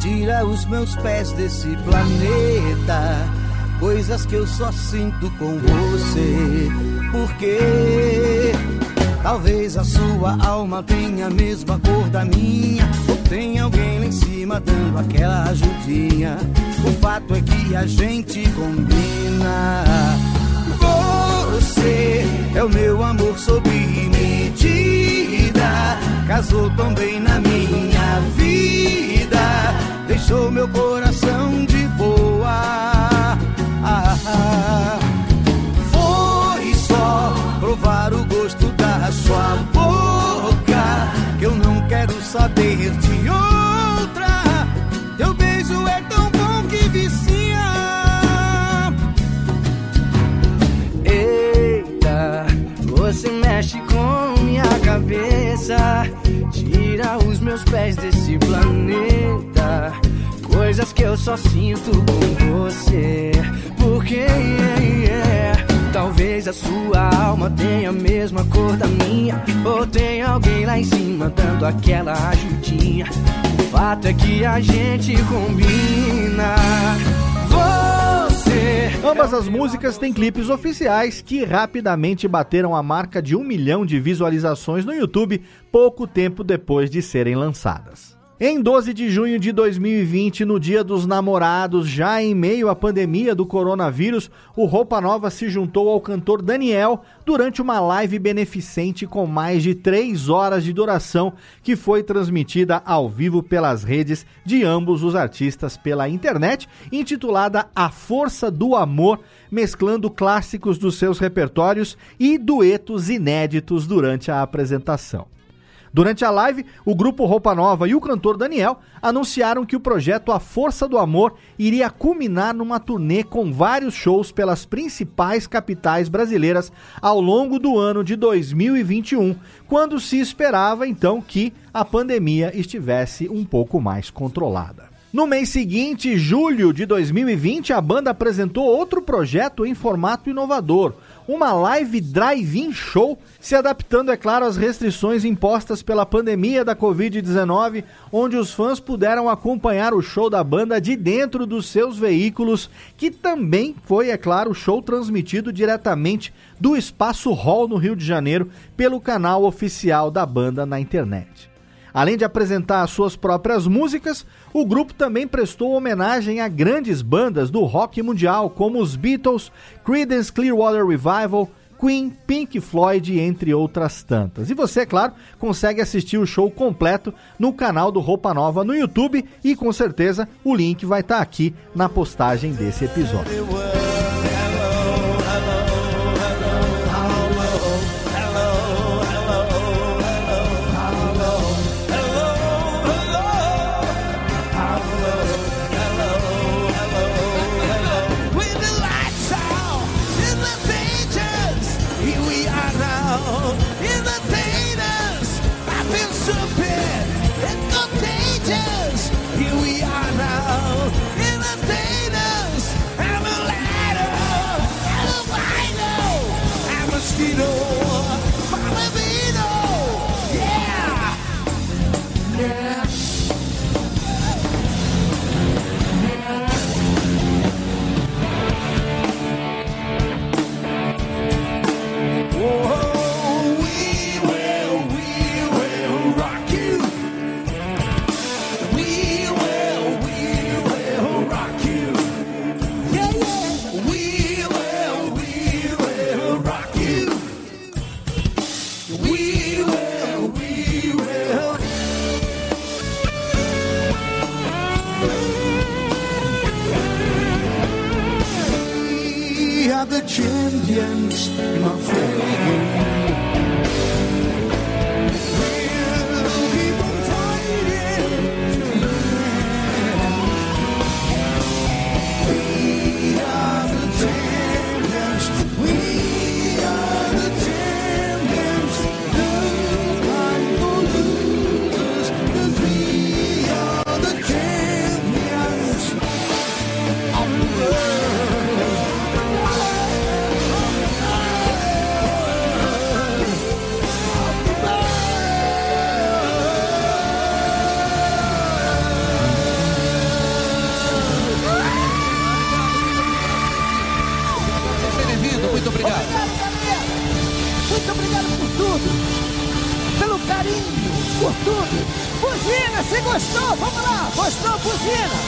Speaker 7: tira os meus pés desse planeta, coisas que eu só sinto com você, porque talvez a sua alma tenha a mesma cor da minha, ou tem alguém lá em cima dando aquela ajudinha. O fato é que a gente combina. Você é o meu amor sob medida. Casou tão bem na minha vida. Deixou meu coração de boa. Foi só provar o gosto da sua boca. Que eu não quero saber de outra. Pés desse planeta. Coisas que eu só sinto com você. Porque yeah, yeah, Talvez a sua alma tenha a mesma cor da minha. Ou tem alguém lá em cima dando aquela ajudinha. O fato é que a gente combina. Você.
Speaker 4: Ambas as músicas têm clipes oficiais que rapidamente bateram a marca de um milhão de visualizações no YouTube pouco tempo depois de serem lançadas. Em 12 de junho de 2020, no Dia dos Namorados, já em meio à pandemia do coronavírus, o Roupa Nova se juntou ao cantor Daniel durante uma live beneficente com mais de três horas de duração, que foi transmitida ao vivo pelas redes de ambos os artistas pela internet, intitulada A Força do Amor, mesclando clássicos dos seus repertórios e duetos inéditos durante a apresentação. Durante a live, o grupo Roupa Nova e o cantor Daniel anunciaram que o projeto A Força do Amor iria culminar numa turnê com vários shows pelas principais capitais brasileiras ao longo do ano de 2021, quando se esperava então que a pandemia estivesse um pouco mais controlada. No mês seguinte, julho de 2020, a banda apresentou outro projeto em formato inovador, uma live drive-in show, se adaptando, é claro, às restrições impostas pela pandemia da Covid-19, onde os fãs puderam acompanhar o show da banda de dentro dos seus veículos, que também foi, é claro, show transmitido diretamente do Espaço Hall no Rio de Janeiro pelo canal oficial da banda na internet. Além de apresentar as suas próprias músicas, o grupo também prestou homenagem a grandes bandas do rock mundial, como os Beatles, Creedence Clearwater Revival, Queen, Pink Floyd, entre outras tantas. E você, é claro, consegue assistir o show completo no canal do Roupa Nova no YouTube e com certeza o link vai estar aqui na postagem desse episódio.
Speaker 10: destino. The champions, my friend. Por tudo. Buzina, você gostou? Vamos lá. Gostou, buzina?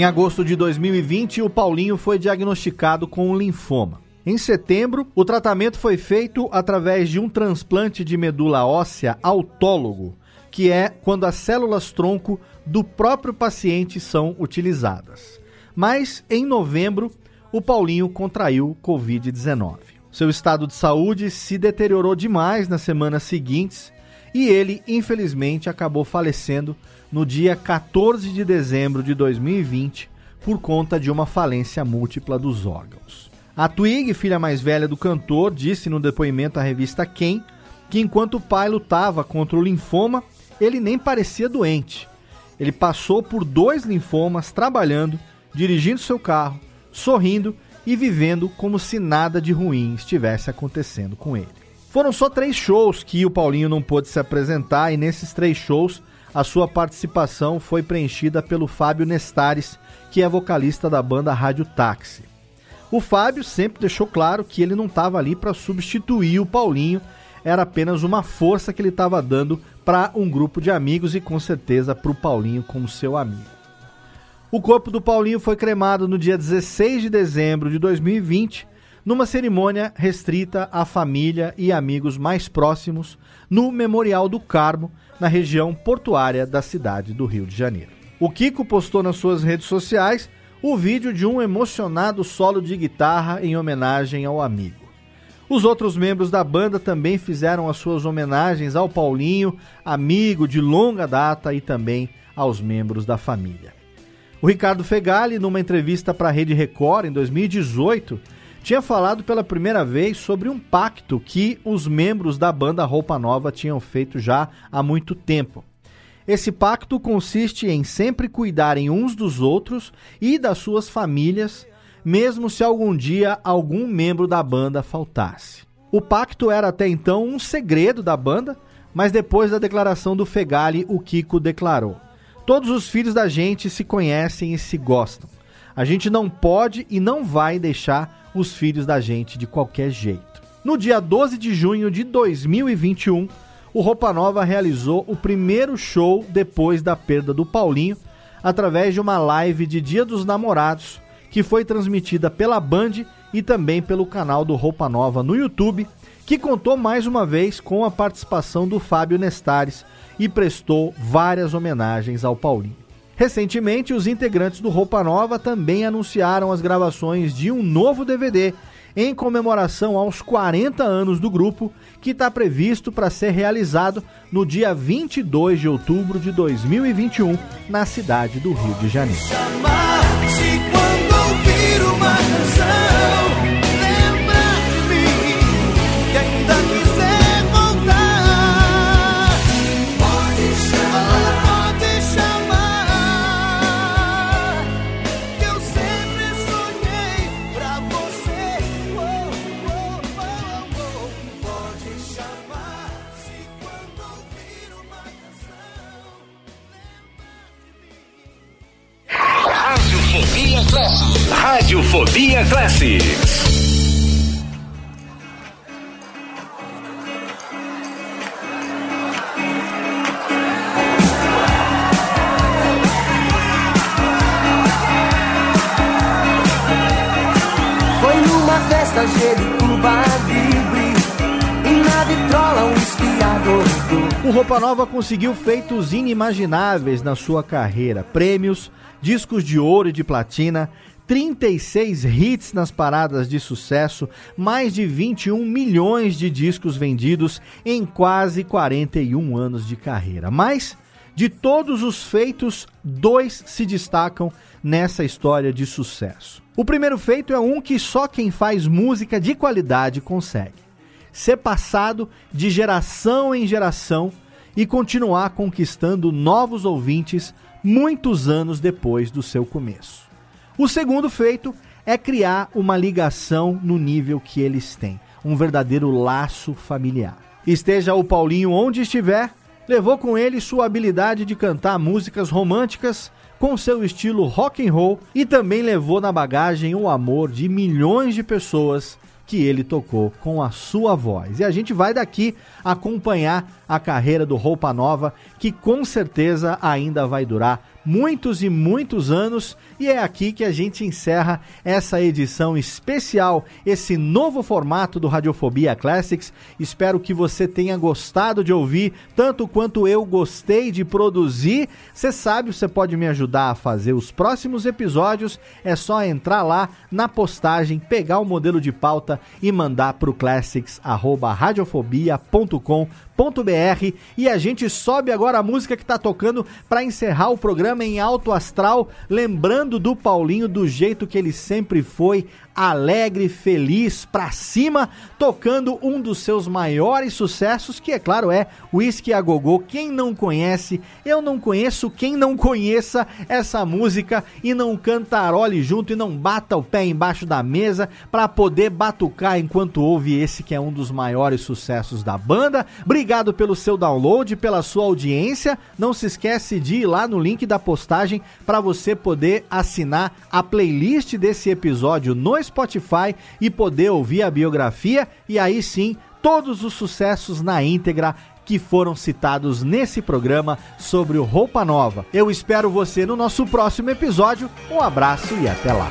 Speaker 4: Em agosto de 2020, o Paulinho foi diagnosticado com um linfoma. Em setembro, o tratamento foi feito através de um transplante de medula óssea autólogo, que é quando as células tronco do próprio paciente são utilizadas. Mas em novembro, o Paulinho contraiu Covid-19. Seu estado de saúde se deteriorou demais nas semanas seguintes e ele, infelizmente, acabou falecendo no dia 14 de dezembro de 2020 por conta de uma falência múltipla dos órgãos. A Twig, filha mais velha do cantor, disse no depoimento à revista Quem que enquanto o pai lutava contra o linfoma, ele nem parecia doente. Ele passou por dois linfomas trabalhando, dirigindo seu carro, sorrindo e vivendo como se nada de ruim estivesse acontecendo com ele. Foram só três shows que o Paulinho não pôde se apresentar, e nesses três shows a sua participação foi preenchida pelo Fábio Nestares, que é vocalista da banda Rádio Táxi. O Fábio sempre deixou claro que ele não estava ali para substituir o Paulinho, era apenas uma força que ele estava dando para um grupo de amigos e com certeza para o Paulinho como seu amigo. O corpo do Paulinho foi cremado no dia 16 de dezembro de 2020 numa cerimônia restrita à família e amigos mais próximos no Memorial do Carmo, na região portuária da cidade do Rio de Janeiro. O Kiko postou nas suas redes sociais o vídeo de um emocionado solo de guitarra em homenagem ao amigo. Os outros membros da banda também fizeram as suas homenagens ao Paulinho, amigo de longa data, e também aos membros da família. O Ricardo Fegali, numa entrevista para a Rede Record em 2018, tinha falado pela primeira vez sobre um pacto que os membros da banda Roupa Nova tinham feito já há muito tempo. Esse pacto consiste em sempre cuidarem uns dos outros e das suas famílias, mesmo se algum dia algum membro da banda faltasse. O pacto era até então um segredo da banda, mas depois da declaração do Fegali, o Kiko declarou: Todos os filhos da gente se conhecem e se gostam. A gente não pode e não vai deixar os filhos da gente de qualquer jeito. No dia 12 de junho de 2021, o Roupa Nova realizou o primeiro show depois da perda do Paulinho, através de uma live de Dia dos Namorados, que foi transmitida pela Band e também pelo canal do Roupa Nova no YouTube, que contou mais uma vez com a participação do Fábio Nestares e prestou várias homenagens ao Paulinho. Recentemente, os integrantes do Roupa Nova também anunciaram as gravações de um novo DVD em comemoração aos 40 anos do grupo, que está previsto para ser realizado no dia 22 de outubro de 2021, na cidade do Rio de Janeiro.
Speaker 7: Um esquiador
Speaker 4: O Roupa Nova conseguiu feitos inimagináveis na sua carreira: prêmios, discos de ouro e de platina, 36 hits nas paradas de sucesso, mais de 21 milhões de discos vendidos em quase 41 anos de carreira. Mas, de todos os feitos, dois se destacam nessa história de sucesso. O primeiro feito é um que só quem faz música de qualidade consegue ser passado de geração em geração e continuar conquistando novos ouvintes muitos anos depois do seu começo. O segundo feito é criar uma ligação no nível que eles têm, um verdadeiro laço familiar. Esteja o Paulinho onde estiver, levou com ele sua habilidade de cantar músicas românticas com seu estilo rock and roll e também levou na bagagem o amor de milhões de pessoas que ele tocou com a sua voz. E a gente vai daqui acompanhar a carreira do Roupa Nova, que com certeza ainda vai durar muitos e muitos anos. E é aqui que a gente encerra essa edição especial, esse novo formato do Radiofobia Classics. Espero que você tenha gostado de ouvir, tanto quanto eu gostei de produzir. Você sabe, você pode me ajudar a fazer os próximos episódios. É só entrar lá na postagem, pegar o modelo de pauta e mandar para o classics@radiofobia.com.br e a gente sobe agora a música que está tocando para encerrar o programa em alto astral, lembrando do Paulinho do jeito que ele sempre foi, alegre, feliz, pra cima, tocando um dos seus maiores sucessos, que é claro é Whisky a Gogô. Quem não conhece, eu não conheço quem não conheça essa música e não cantarole junto e não bata o pé embaixo da mesa para poder batucar enquanto ouve esse que é um dos maiores sucessos da banda. Obrigado pelo seu download, pela sua audiência. Não se esquece de ir lá no link da postagem para você poder assinar a playlist desse episódio no Spotify e poder ouvir a biografia e aí sim todos os sucessos na íntegra que foram citados nesse programa sobre o Roupa Nova. Eu espero você no nosso próximo episódio. Um abraço e até lá.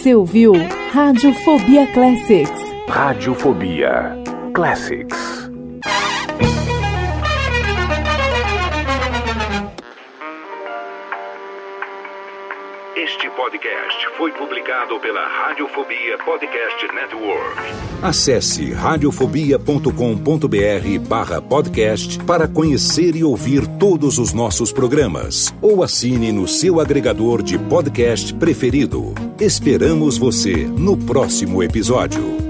Speaker 7: Você
Speaker 1: ouviu Radiofobia Classics.
Speaker 2: Radiofobia Classics. Este podcast foi publicado pela Radiofobia Podcast Network.
Speaker 11: Acesse radiofobia.com.br barra podcast para conhecer e ouvir todos os nossos programas. Ou assine no seu agregador de podcast preferido. Esperamos você no próximo episódio.